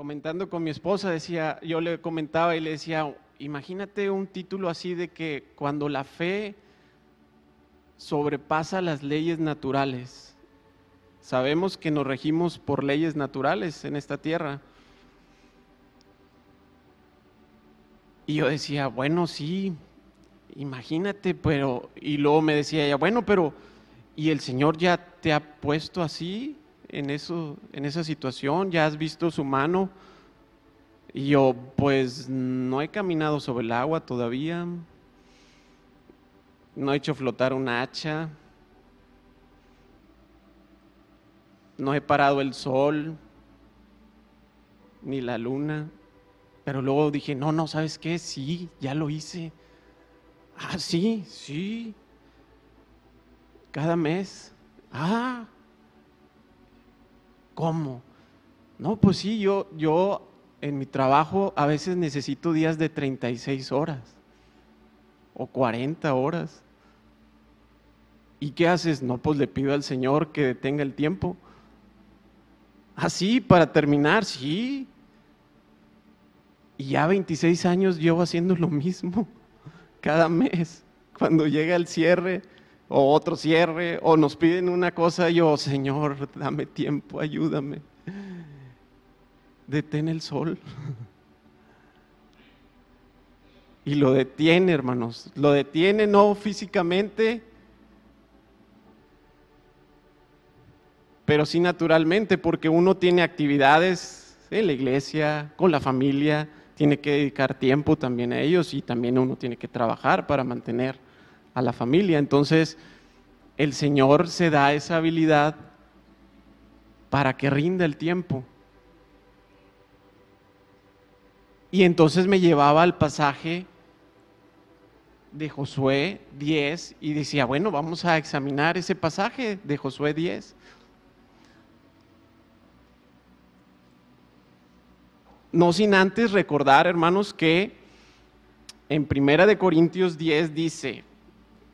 comentando con mi esposa, decía, yo le comentaba y le decía, imagínate un título así de que cuando la fe sobrepasa las leyes naturales. Sabemos que nos regimos por leyes naturales en esta tierra. Y yo decía, bueno, sí, imagínate, pero, y luego me decía ella, bueno, pero, ¿y el Señor ya te ha puesto así? En, eso, en esa situación? ¿Ya has visto su mano? Y yo, pues no he caminado sobre el agua todavía, no he hecho flotar un hacha, no he parado el sol, ni la luna, pero luego dije, no, no, ¿sabes qué? Sí, ya lo hice. Ah, sí, sí, cada mes. Ah, ¿Cómo? No, pues sí, yo, yo en mi trabajo a veces necesito días de 36 horas o 40 horas. ¿Y qué haces? No, pues le pido al Señor que detenga el tiempo. Así, ah, para terminar, sí. Y ya 26 años llevo haciendo lo mismo cada mes. Cuando llega el cierre, o otro cierre, o nos piden una cosa, y yo, Señor, dame tiempo, ayúdame. Detén el sol. Y lo detiene, hermanos. Lo detiene no físicamente, pero sí naturalmente, porque uno tiene actividades en la iglesia, con la familia, tiene que dedicar tiempo también a ellos y también uno tiene que trabajar para mantener a la familia. Entonces, el Señor se da esa habilidad para que rinda el tiempo. Y entonces me llevaba al pasaje de Josué 10 y decía, bueno, vamos a examinar ese pasaje de Josué 10. No sin antes recordar, hermanos, que en Primera de Corintios 10 dice,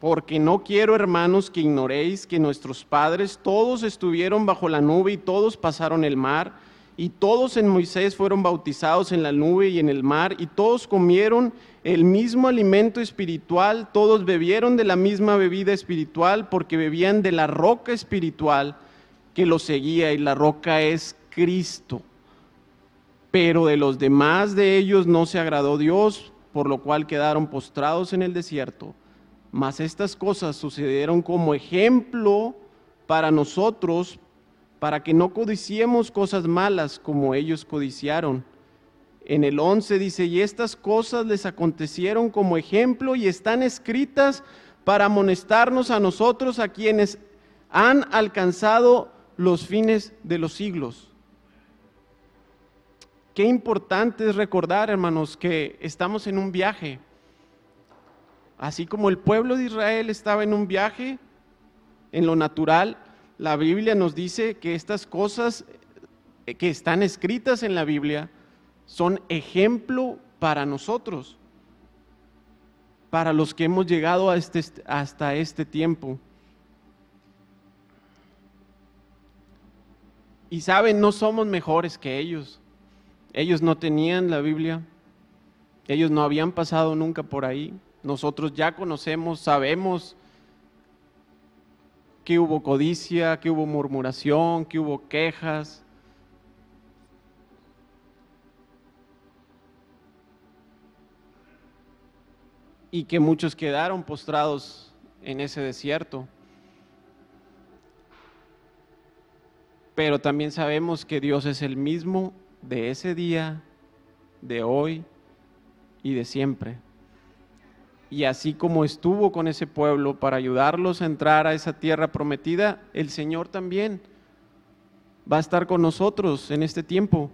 porque no quiero, hermanos, que ignoréis que nuestros padres todos estuvieron bajo la nube y todos pasaron el mar, y todos en Moisés fueron bautizados en la nube y en el mar, y todos comieron el mismo alimento espiritual, todos bebieron de la misma bebida espiritual, porque bebían de la roca espiritual que los seguía, y la roca es Cristo. Pero de los demás de ellos no se agradó Dios, por lo cual quedaron postrados en el desierto. Mas estas cosas sucedieron como ejemplo para nosotros, para que no codiciemos cosas malas como ellos codiciaron. En el 11 dice, y estas cosas les acontecieron como ejemplo y están escritas para amonestarnos a nosotros, a quienes han alcanzado los fines de los siglos. Qué importante es recordar, hermanos, que estamos en un viaje. Así como el pueblo de Israel estaba en un viaje en lo natural, la Biblia nos dice que estas cosas eh, que están escritas en la Biblia son ejemplo para nosotros, para los que hemos llegado este, hasta este tiempo. Y saben, no somos mejores que ellos. Ellos no tenían la Biblia, ellos no habían pasado nunca por ahí. Nosotros ya conocemos, sabemos que hubo codicia, que hubo murmuración, que hubo quejas. Y que muchos quedaron postrados en ese desierto. Pero también sabemos que Dios es el mismo de ese día, de hoy y de siempre. Y así como estuvo con ese pueblo para ayudarlos a entrar a esa tierra prometida, el Señor también va a estar con nosotros en este tiempo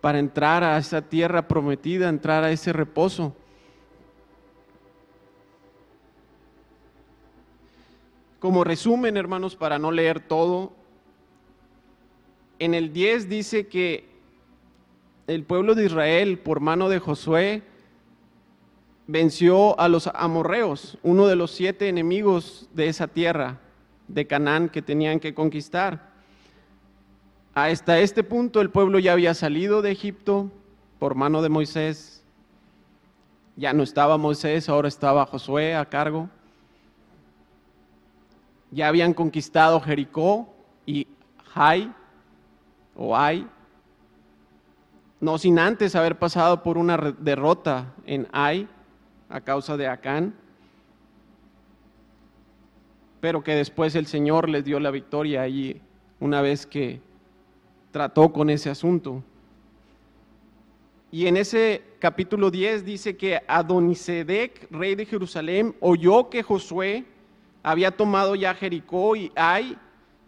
para entrar a esa tierra prometida, entrar a ese reposo. Como resumen, hermanos, para no leer todo, en el 10 dice que el pueblo de Israel, por mano de Josué, venció a los amorreos, uno de los siete enemigos de esa tierra de Canaán que tenían que conquistar. Hasta este punto el pueblo ya había salido de Egipto por mano de Moisés. Ya no estaba Moisés, ahora estaba Josué a cargo. Ya habían conquistado Jericó y Jai o Ai, no sin antes haber pasado por una derrota en Ai a causa de Acán, pero que después el Señor les dio la victoria allí una vez que trató con ese asunto. Y en ese capítulo 10 dice que Adonisedec, rey de Jerusalén, oyó que Josué había tomado ya Jericó y Ai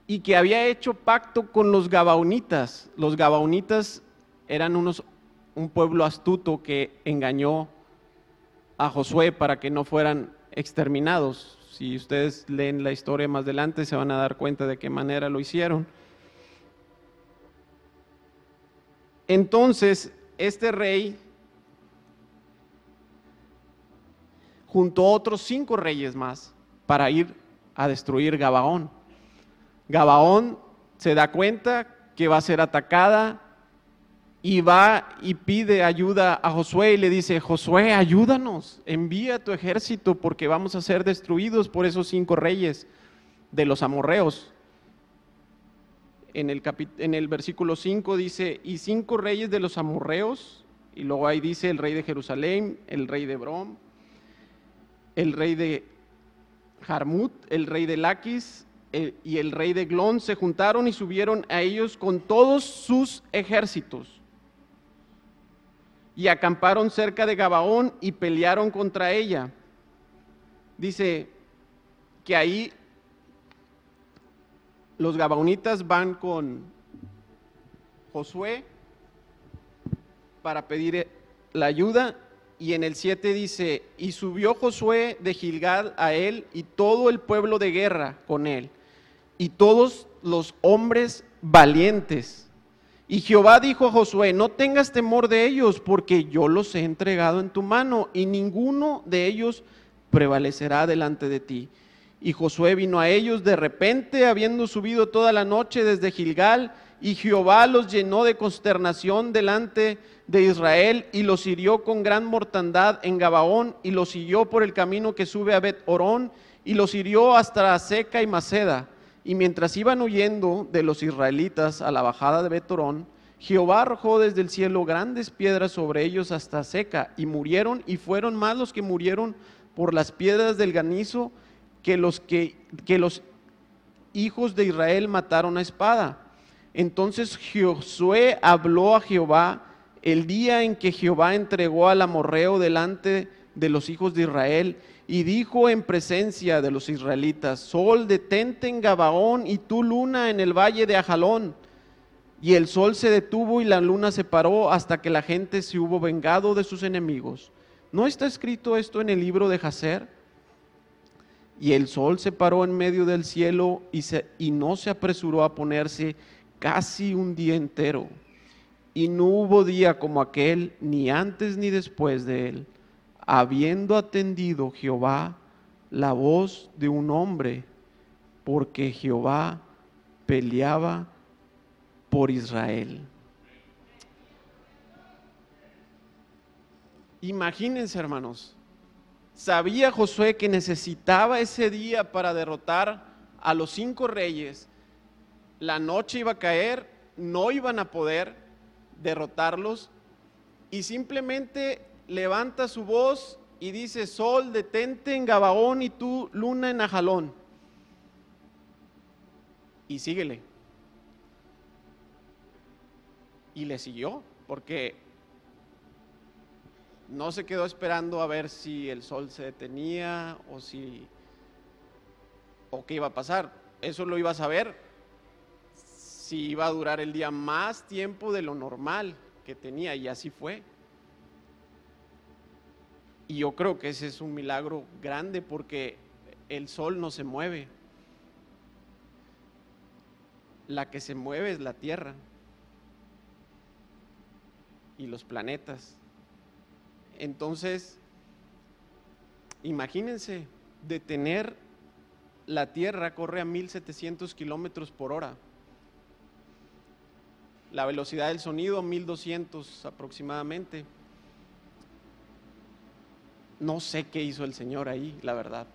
y que había hecho pacto con los gabaonitas. Los gabaonitas eran unos, un pueblo astuto que engañó a Josué para que no fueran exterminados. Si ustedes leen la historia más adelante se van a dar cuenta de qué manera lo hicieron. Entonces, este rey, junto a otros cinco reyes más, para ir a destruir Gabaón. Gabaón se da cuenta que va a ser atacada y va y pide ayuda a Josué y le dice, Josué, ayúdanos, envía tu ejército porque vamos a ser destruidos por esos cinco reyes de los amorreos. En el, en el versículo 5 dice, y cinco reyes de los amorreos, y luego ahí dice el rey de Jerusalén, el rey de Brom, el rey de Jarmut, el rey de Laquis, y el rey de Glón se juntaron y subieron a ellos con todos sus ejércitos. Y acamparon cerca de Gabaón y pelearon contra ella. Dice que ahí los gabaonitas van con Josué para pedir la ayuda y en el 7 dice, y subió Josué de Gilgal a él y todo el pueblo de guerra con él y todos los hombres valientes. Y Jehová dijo a Josué, no tengas temor de ellos, porque yo los he entregado en tu mano, y ninguno de ellos prevalecerá delante de ti. Y Josué vino a ellos de repente, habiendo subido toda la noche desde Gilgal, y Jehová los llenó de consternación delante de Israel, y los hirió con gran mortandad en Gabaón, y los siguió por el camino que sube a Bet Orón, y los hirió hasta Seca y Maceda y mientras iban huyendo de los israelitas a la bajada de Betorón, Jehová arrojó desde el cielo grandes piedras sobre ellos hasta seca, y murieron, y fueron más los que murieron por las piedras del granizo que los que, que los hijos de Israel mataron a espada. Entonces Josué habló a Jehová el día en que Jehová entregó al amorreo delante de los hijos de Israel y dijo en presencia de los israelitas, Sol, detente en Gabaón y tú luna en el valle de Ajalón. Y el sol se detuvo y la luna se paró hasta que la gente se hubo vengado de sus enemigos. ¿No está escrito esto en el libro de Jacer? Y el sol se paró en medio del cielo y, y no se apresuró a ponerse casi un día entero. Y no hubo día como aquel, ni antes ni después de él habiendo atendido Jehová la voz de un hombre, porque Jehová peleaba por Israel. Imagínense, hermanos, sabía Josué que necesitaba ese día para derrotar a los cinco reyes. La noche iba a caer, no iban a poder derrotarlos y simplemente levanta su voz y dice, Sol, detente en Gabaón y tú, luna en Ajalón. Y síguele. Y le siguió, porque no se quedó esperando a ver si el sol se detenía o si o qué iba a pasar. Eso lo iba a saber si iba a durar el día más tiempo de lo normal que tenía y así fue. Y yo creo que ese es un milagro grande porque el sol no se mueve. La que se mueve es la Tierra y los planetas. Entonces, imagínense, detener la Tierra corre a 1700 kilómetros por hora. la velocidad del sonido 1200 aproximadamente. No sé qué hizo el Señor ahí, la verdad.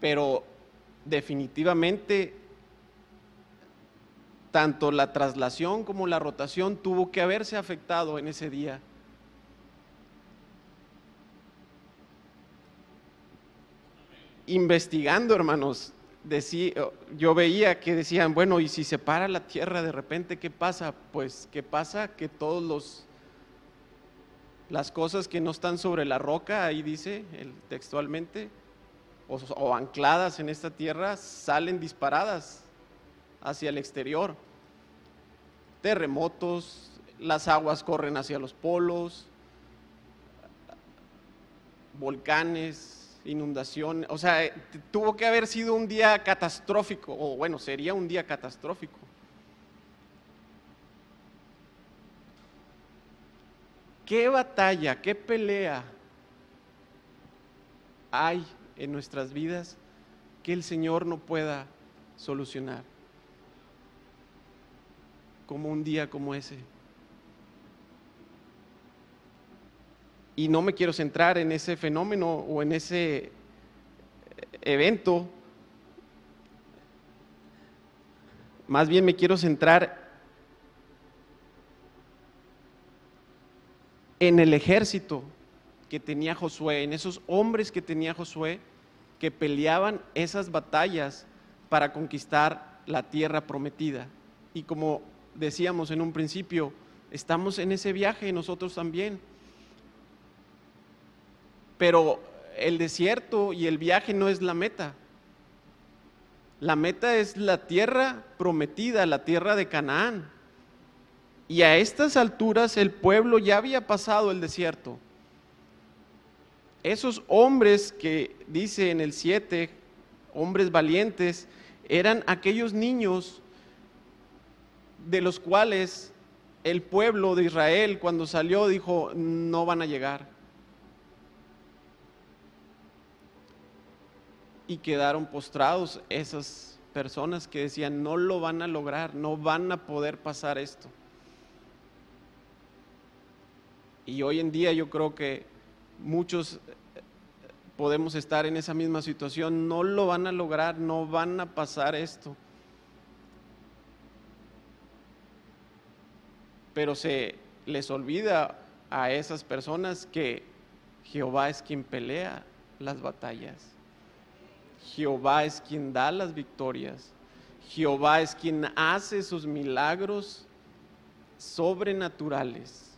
Pero definitivamente tanto la traslación como la rotación tuvo que haberse afectado en ese día. Investigando, hermanos, yo veía que decían, bueno, y si se para la tierra de repente, ¿qué pasa? Pues, ¿qué pasa? Que todos los las cosas que no están sobre la roca, ahí dice el, textualmente, o ancladas en esta tierra, salen disparadas hacia el exterior. Terremotos, las aguas corren hacia los polos, volcanes, inundación, o sea, tuvo que haber sido un día catastrófico, o bueno, sería un día catastrófico. ¿Qué batalla, qué pelea hay en nuestras vidas que el Señor no pueda solucionar? como un día como ese. Y no me quiero centrar en ese fenómeno o en ese evento. Más bien me quiero centrar en el ejército que tenía Josué, en esos hombres que tenía Josué que peleaban esas batallas para conquistar la tierra prometida. Y como decíamos en un principio, estamos en ese viaje nosotros también. Pero el desierto y el viaje no es la meta. La meta es la tierra prometida, la tierra de Canaán. Y a estas alturas el pueblo ya había pasado el desierto. Esos hombres que dice en el 7, hombres valientes, eran aquellos niños de los cuales el pueblo de Israel cuando salió dijo, no van a llegar. Y quedaron postrados esas personas que decían, no lo van a lograr, no van a poder pasar esto. Y hoy en día yo creo que muchos podemos estar en esa misma situación, no lo van a lograr, no van a pasar esto. pero se les olvida a esas personas que Jehová es quien pelea las batallas. Jehová es quien da las victorias. Jehová es quien hace sus milagros sobrenaturales.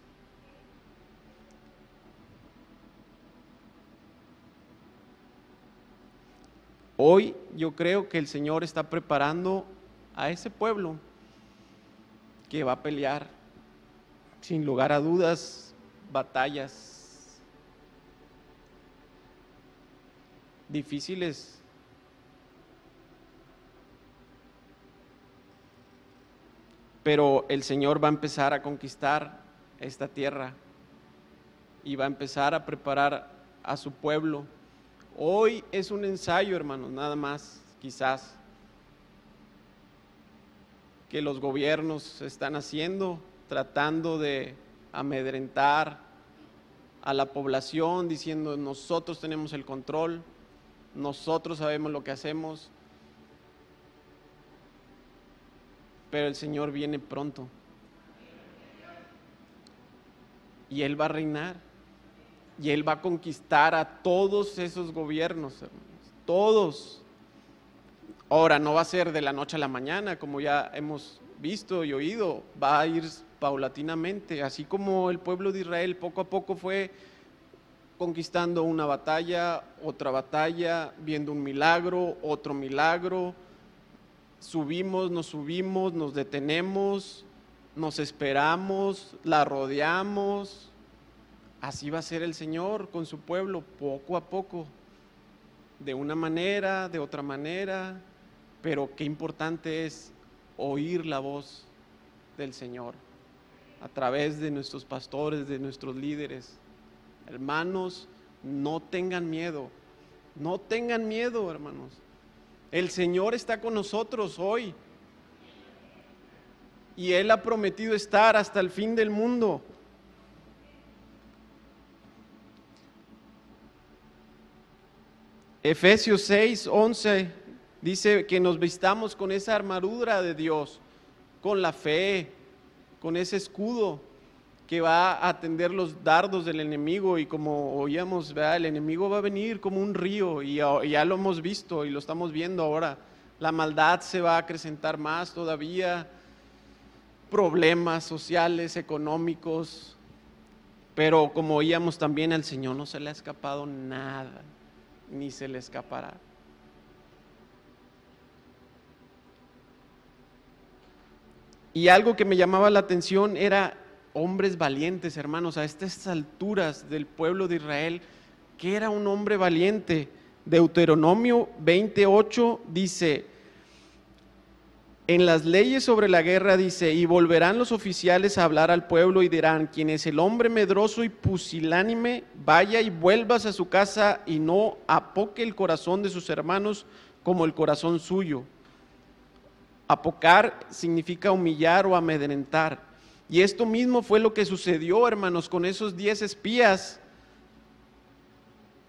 Hoy yo creo que el Señor está preparando a ese pueblo que va a pelear sin lugar a dudas, batallas difíciles. Pero el Señor va a empezar a conquistar esta tierra y va a empezar a preparar a su pueblo. Hoy es un ensayo, hermanos, nada más, quizás, que los gobiernos están haciendo tratando de amedrentar a la población diciendo nosotros tenemos el control, nosotros sabemos lo que hacemos, pero el Señor viene pronto. Y Él va a reinar y Él va a conquistar a todos esos gobiernos, todos. Ahora, no va a ser de la noche a la mañana, como ya hemos visto y oído, va a ir paulatinamente, así como el pueblo de Israel poco a poco fue conquistando una batalla, otra batalla, viendo un milagro, otro milagro, subimos, nos subimos, nos detenemos, nos esperamos, la rodeamos. Así va a ser el Señor con su pueblo, poco a poco, de una manera, de otra manera, pero qué importante es oír la voz del Señor a través de nuestros pastores, de nuestros líderes. Hermanos, no tengan miedo, no tengan miedo, hermanos. El Señor está con nosotros hoy. y Él ha prometido estar hasta el fin del mundo. Efesios 6, 11 dice que nos vistamos con esa armadura de Dios, con la fe, con ese escudo que va a atender los dardos del enemigo. Y como oíamos, el enemigo va a venir como un río y ya, lo hemos visto y lo estamos viendo ahora. La maldad se va a acrecentar más todavía, problemas sociales, económicos, pero como oíamos también al Señor no se le ha escapado nada, ni se le escapará. Y algo que me llamaba la atención era hombres valientes, hermanos, a estas alturas del pueblo de Israel, que era un hombre valiente. Deuteronomio 28 dice, en las leyes sobre la guerra dice, y volverán los oficiales a hablar al pueblo y dirán, quien es el hombre medroso y pusilánime, vaya y vuelvas a su casa y no apoque el corazón de sus hermanos como el corazón suyo. Apocar significa humillar o amedrentar. Y esto mismo fue lo que sucedió, hermanos, con esos diez espías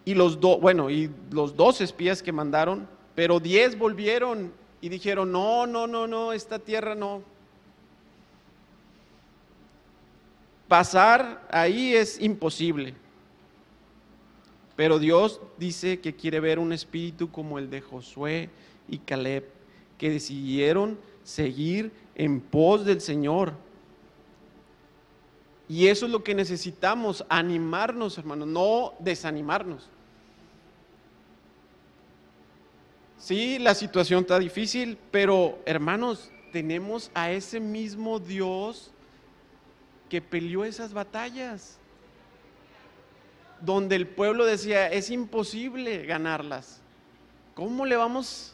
y los dos, bueno, y los dos espías que mandaron, pero diez volvieron y dijeron, no, no, no, no, esta tierra no. Pasar ahí es imposible. Pero Dios dice que quiere ver un espíritu como el de Josué y Caleb, que decidieron seguir en pos del Señor y eso es lo que necesitamos, animarnos, hermanos, no desanimarnos. Sí, la situación está difícil, pero hermanos, tenemos a ese mismo Dios que peleó esas batallas, donde el pueblo decía, es imposible ganarlas. ¿Cómo le vamos?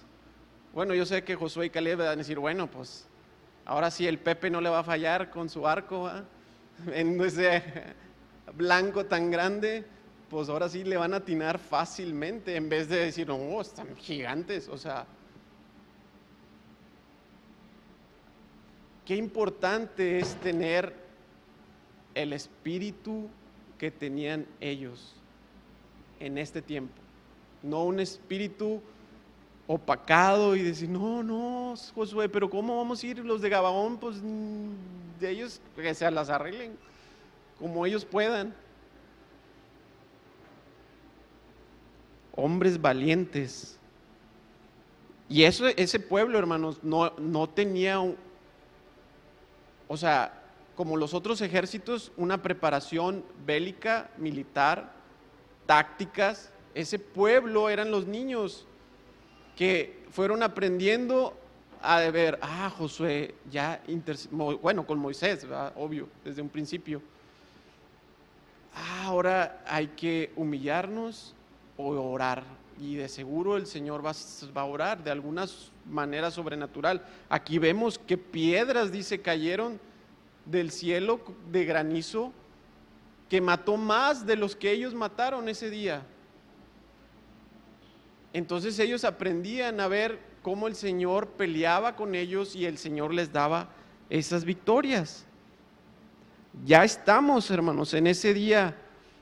Bueno, yo sé que Josué y Caleb van a decir, bueno, pues ahora sí el Pepe no le va a fallar con su arco en ese blanco tan grande, pues ahora sí le van a atinar fácilmente en vez de decir, no, están gigantes, o sea. Qué importante es tener el espíritu que tenían ellos en este tiempo. No un espíritu opacado y decir, no, no, Josué, pero ¿cómo vamos a ir los de Gabaón? Pues de ellos que se las arreglen como ellos puedan. Hombres valientes. Y eso, ese pueblo, hermanos, no, no tenía, o sea, como los otros ejércitos, una preparación bélica, militar, tácticas. Ese pueblo eran los niños que fueron aprendiendo a ver, ah, Josué, ya, bueno, con Moisés, obvio, desde un principio. Ah, ahora hay que humillarnos orar. Y de seguro el Señor va, va a orar de alguna manera sobrenatural. Aquí vemos que piedras, dice, cayeron del cielo de granizo que mató más de los que ellos mataron ese día. Entonces ellos aprendían a ver cómo el Señor peleaba con ellos y el Señor les daba esas victorias. Ya estamos, hermanos, en ese día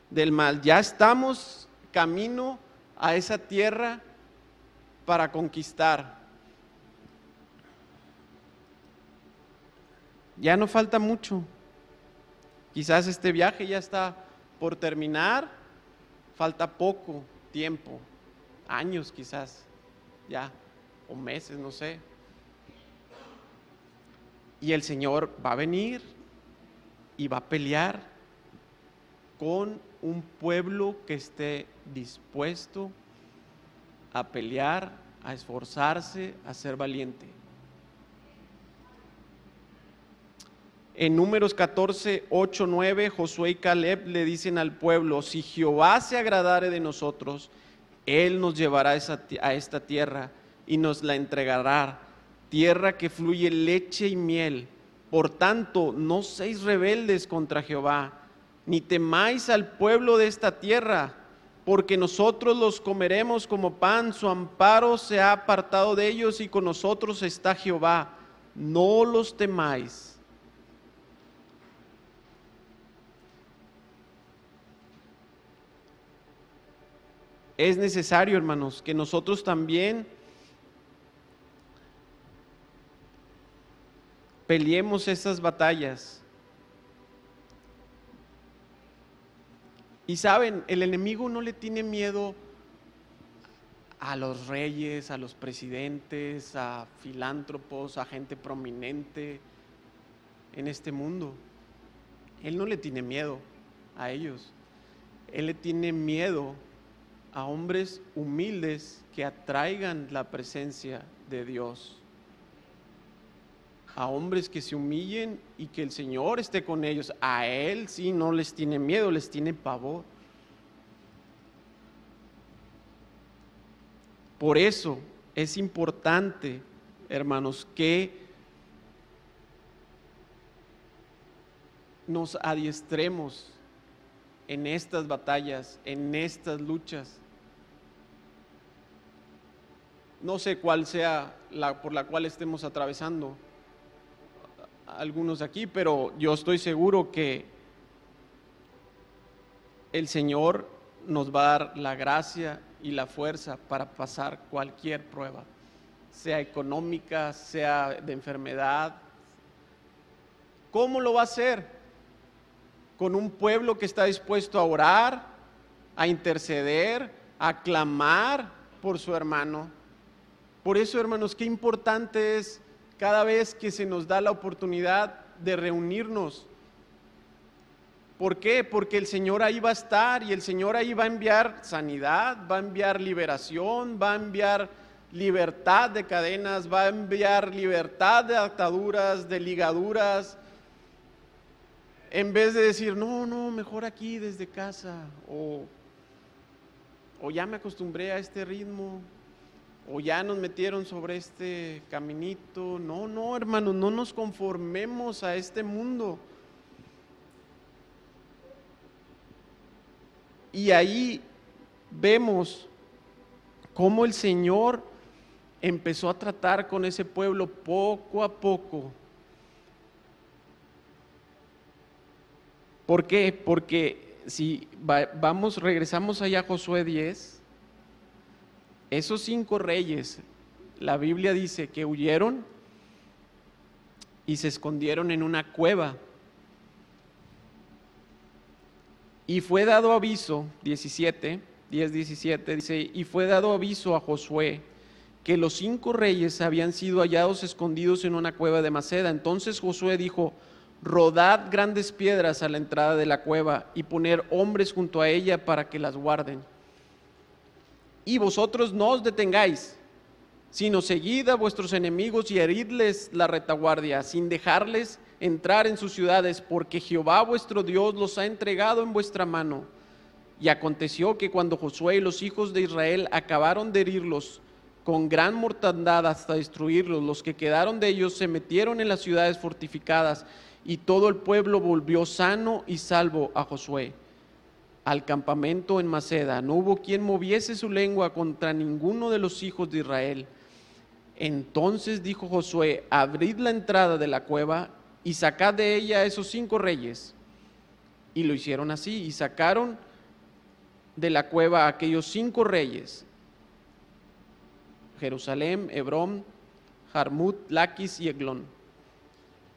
del mal. Ya estamos camino a esa tierra para conquistar. Ya no falta mucho. Quizás este viaje ya está por terminar. Falta poco tiempo años quizás, ya, o meses, no sé. Y el Señor va a venir y va a pelear con un pueblo que esté dispuesto a pelear, a esforzarse, a ser valiente. En números 14, 8, 9, Josué y Caleb le dicen al pueblo, si Jehová se agradare de nosotros él nos llevará a esta tierra y nos la entregará, tierra que fluye leche y miel. Por tanto, no seáis rebeldes contra Jehová, ni temáis al pueblo de esta tierra, porque nosotros los comeremos como pan, su amparo se ha apartado de ellos y con nosotros está Jehová, no los temáis. es necesario, hermanos, que nosotros también peleemos esas batallas. Y saben, el enemigo no le tiene miedo a los reyes, a los presidentes, a filántropos, a gente prominente en este mundo. Él no le tiene miedo a ellos. Él le tiene miedo a hombres humildes que atraigan la presencia de Dios. A hombres que se humillen y que el Señor esté con ellos. A Él sí no les tiene miedo, les tiene pavor. Por eso es importante, hermanos, que nos adiestremos en estas batallas, en estas luchas. No sé cuál sea la por la cual estemos atravesando algunos aquí, pero yo estoy seguro que el Señor nos va a dar la gracia y la fuerza para pasar cualquier prueba, sea económica, sea de enfermedad. ¿Cómo lo va a hacer? Con un pueblo que está dispuesto a orar, a interceder, a clamar por su hermano. Por eso, hermanos, qué importante es cada vez que se nos da la oportunidad de reunirnos ¿Por qué? Porque el Señor ahí va a estar y el Señor ahí va a enviar sanidad, va a enviar liberación, va a enviar libertad de cadenas, va a enviar libertad de ataduras, de ligaduras. En vez de decir, no, no, mejor aquí desde casa, o, o ya me acostumbré a este ritmo, o ya nos metieron sobre este caminito. No, no, hermanos, no nos conformemos a este mundo Y ahí vemos cómo el Señor empezó a tratar con ese pueblo poco a poco. ¿Por qué? Porque si vamos, regresamos allá a Josué 10, esos cinco reyes, la Biblia dice que huyeron y se escondieron en una cueva. Y fue dado aviso, 17, 10, 17, dice, y fue dado aviso a Josué que los cinco reyes habían sido hallados escondidos en una cueva de Maceda. Entonces Josué dijo, rodad grandes piedras a la entrada de la cueva y poner hombres junto a ella para que las guarden. Y vosotros no os detengáis, sino seguid a vuestros enemigos y heridles la retaguardia, sin dejarles entrar en sus ciudades, porque Jehová vuestro Dios los ha entregado en vuestra mano. Y aconteció que cuando Josué y los hijos de Israel acabaron de herirlos con gran mortandad hasta destruirlos, los que quedaron de ellos se metieron en las ciudades fortificadas y todo el pueblo volvió sano y salvo a Josué al campamento en Maceda. No hubo quien moviese su lengua contra ninguno de los hijos de Israel. Entonces dijo Josué, abrid la entrada de la cueva y sacad de ella esos cinco reyes. Y lo hicieron así, y sacaron de la cueva aquellos cinco reyes, Jerusalén, Hebrón, Jarmut, Laquis y Eglón.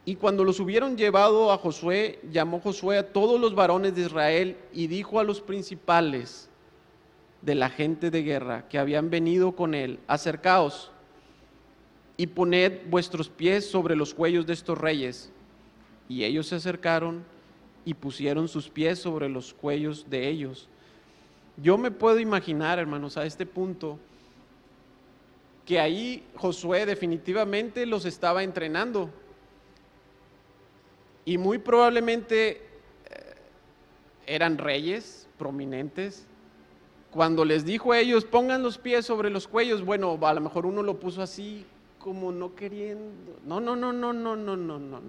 Y cuando los hubieron llevado a Josué, llamó Josué a todos los varones de Israel y dijo a los principales de la gente de guerra que habían venido con él, acercaos y poned vuestros pies sobre los cuellos de estos reyes. Y ellos se acercaron y pusieron sus pies sobre los cuellos de ellos. Yo me puedo imaginar, hermanos, a este punto, que ahí Josué definitivamente los estaba entrenando. Y muy probablemente eh, eran reyes prominentes. Cuando les dijo a ellos, pongan los pies sobre los cuellos, bueno, a lo mejor uno lo puso así como no queriendo. No, no, no, no, no, no, no, no.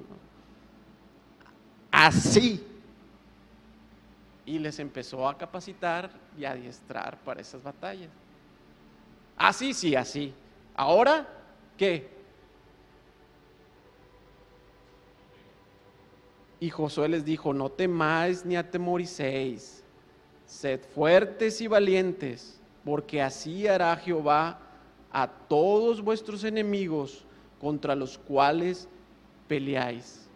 Así. Y les empezó a capacitar y a adiestrar para esas batallas. Así, sí, así. Ahora, ¿qué? Y Josué les dijo, no temáis ni atemoricéis, sed fuertes y valientes, porque así hará Jehová a todos vuestros enemigos contra los cuales peleáis.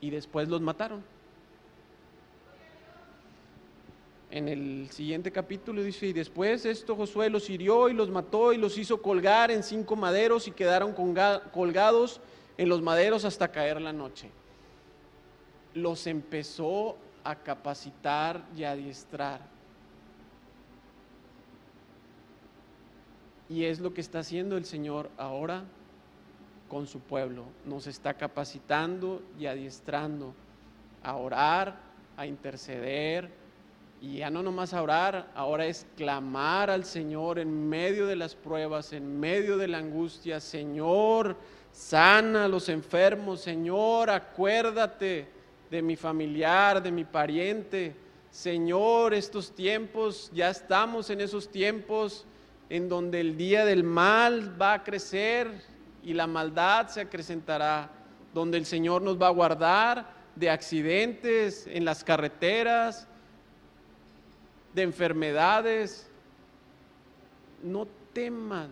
Y después los mataron. En el siguiente capítulo dice, y después esto Josué los hirió y los mató y los hizo colgar en cinco maderos y quedaron colgados en los maderos hasta caer la noche. Los empezó a capacitar y a adiestrar. Y es lo que está haciendo el Señor ahora con su pueblo. Nos está capacitando y adiestrando a orar, a interceder. Y ya no nomás a orar, ahora es clamar al Señor en medio de las pruebas, en medio de la angustia. Señor, sana a los enfermos. Señor, acuérdate de mi familiar, de mi pariente. Señor, estos tiempos, ya estamos en esos tiempos en donde el día del mal va a crecer y la maldad se acrecentará, donde el Señor nos va a guardar de accidentes en las carreteras, de enfermedades. No teman,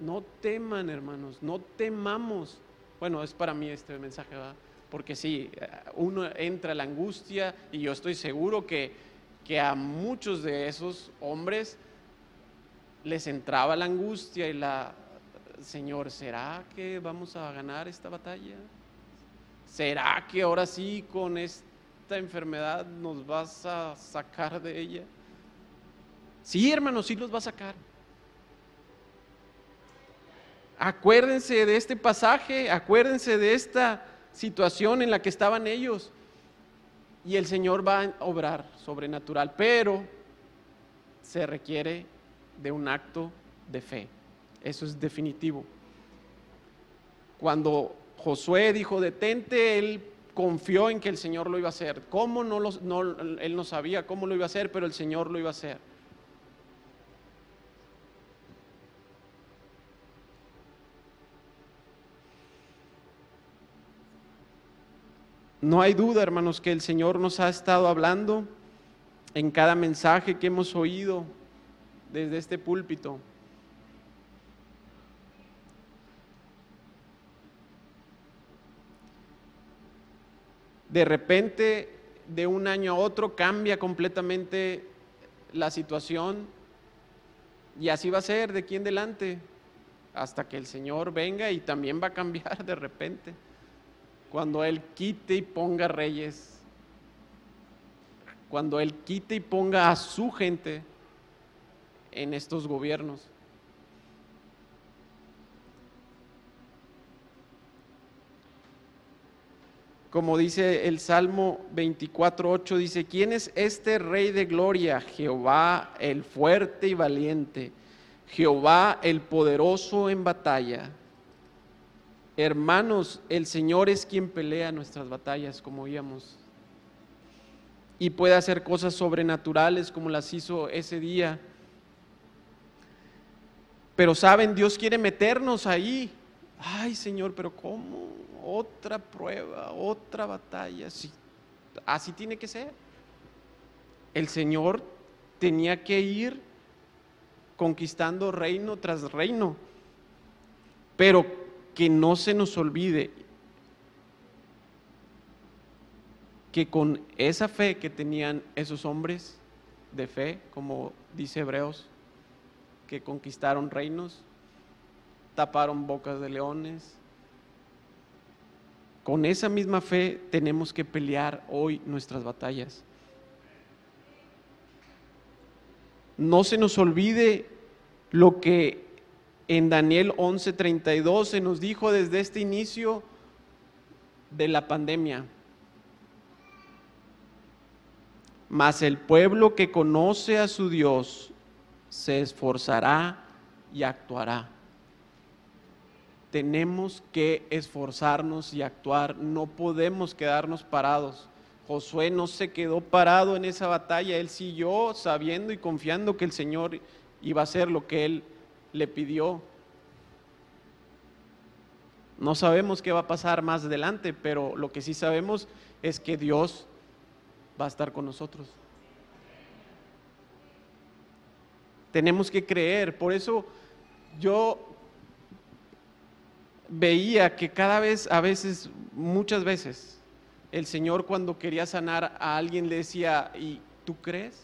no teman hermanos, no temamos. Bueno, es para mí este mensaje, ¿verdad? Porque sí, uno entra la angustia y yo estoy seguro que, que a muchos de esos hombres les entraba la angustia y la, Señor, ¿será que vamos a ganar esta batalla? ¿Será que ahora sí con esta enfermedad nos vas a sacar de ella? Sí, hermanos, sí los va a sacar. Acuérdense de este pasaje, acuérdense de esta situación en la que estaban ellos. Y el Señor va a obrar sobrenatural, pero se requiere de un acto de fe. Eso es definitivo. Cuando Josué dijo, detente, él confió en que el Señor lo iba a hacer. ¿Cómo no, no él no sabía cómo lo iba a hacer, pero el Señor lo iba a hacer. No hay duda, hermanos, que el Señor nos ha estado hablando en cada mensaje que hemos oído desde este púlpito. De repente, de un año a otro, cambia completamente la situación y así va a ser de aquí en adelante, hasta que el Señor venga y también va a cambiar de repente, cuando Él quite y ponga reyes, cuando Él quite y ponga a su gente en estos gobiernos. Como dice el Salmo 24.8, dice, ¿quién es este Rey de Gloria? Jehová el fuerte y valiente, Jehová el poderoso en batalla. Hermanos, el Señor es quien pelea nuestras batallas, como oíamos. Y puede hacer cosas sobrenaturales como las hizo ese día pero saben, Dios quiere meternos ahí. Ay, Señor, pero ¿cómo? Otra prueba, otra batalla. Sí, así tiene que ser. El Señor tenía que ir conquistando reino tras reino. Pero que no se nos olvide que con esa fe que tenían esos hombres de fe, como dice Hebreos, que conquistaron reinos, taparon bocas de leones. Con esa misma fe tenemos que pelear hoy nuestras batallas. No se nos olvide lo que en Daniel 11:32 se nos dijo desde este inicio de la pandemia. Mas el pueblo que conoce a su Dios se esforzará y actuará. Tenemos que esforzarnos y actuar, no podemos quedarnos parados. Josué no se quedó parado en esa batalla, él siguió sabiendo y confiando que el Señor iba a hacer lo que él le pidió. No sabemos qué va a pasar más adelante, pero lo que sí sabemos es que Dios va a estar con nosotros. Tenemos que creer. Por eso yo veía que cada vez, a veces, muchas veces, el Señor cuando quería sanar a alguien le decía, ¿y tú crees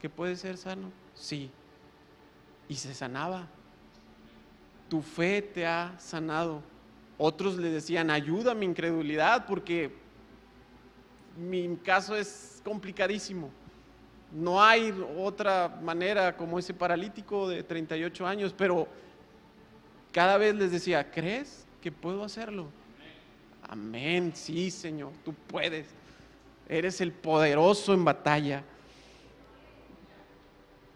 que puede ser sano? Sí. Y se sanaba. Tu fe te ha sanado. Otros le decían, ayuda a mi incredulidad porque mi caso es complicadísimo. No hay otra manera como ese paralítico de 38 años, pero cada vez les decía, ¿crees que puedo hacerlo? Amén, sí Señor, tú puedes. Eres el poderoso en batalla.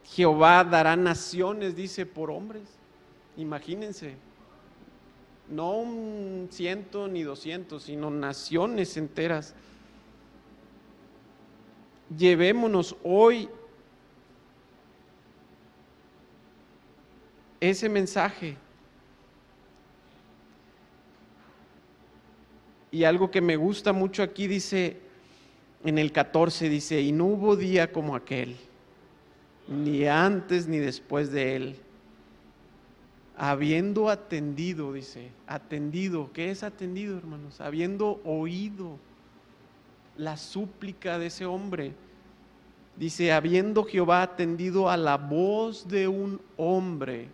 Jehová dará naciones, dice, por hombres. Imagínense, no un ciento ni doscientos, sino naciones enteras. Llevémonos hoy ese mensaje. Y algo que me gusta mucho aquí dice, en el 14 dice, y no hubo día como aquel, ni antes ni después de él habiendo atendido, dice, atendido, ¿qué es atendido, hermanos? Habiendo oído la súplica de ese hombre. Dice, habiendo Jehová atendido a la voz de un hombre.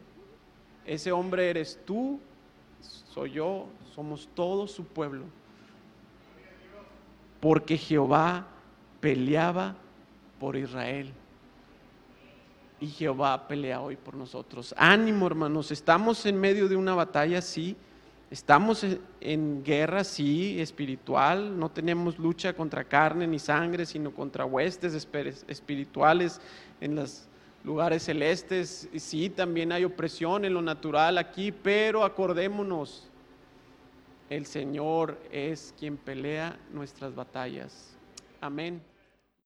Ese hombre eres tú, soy yo, somos todos su pueblo. Porque Jehová peleaba por Israel y Jehová pelea hoy por nosotros. Ánimo, hermanos, estamos en medio de una batalla, sí. Estamos en guerra, sí, espiritual. No tenemos lucha contra carne ni sangre, sino contra huestes espirituales en los lugares celestes. Sí, también hay opresión en lo natural aquí, pero acordémonos, el Señor es quien pelea nuestras batallas. Amén.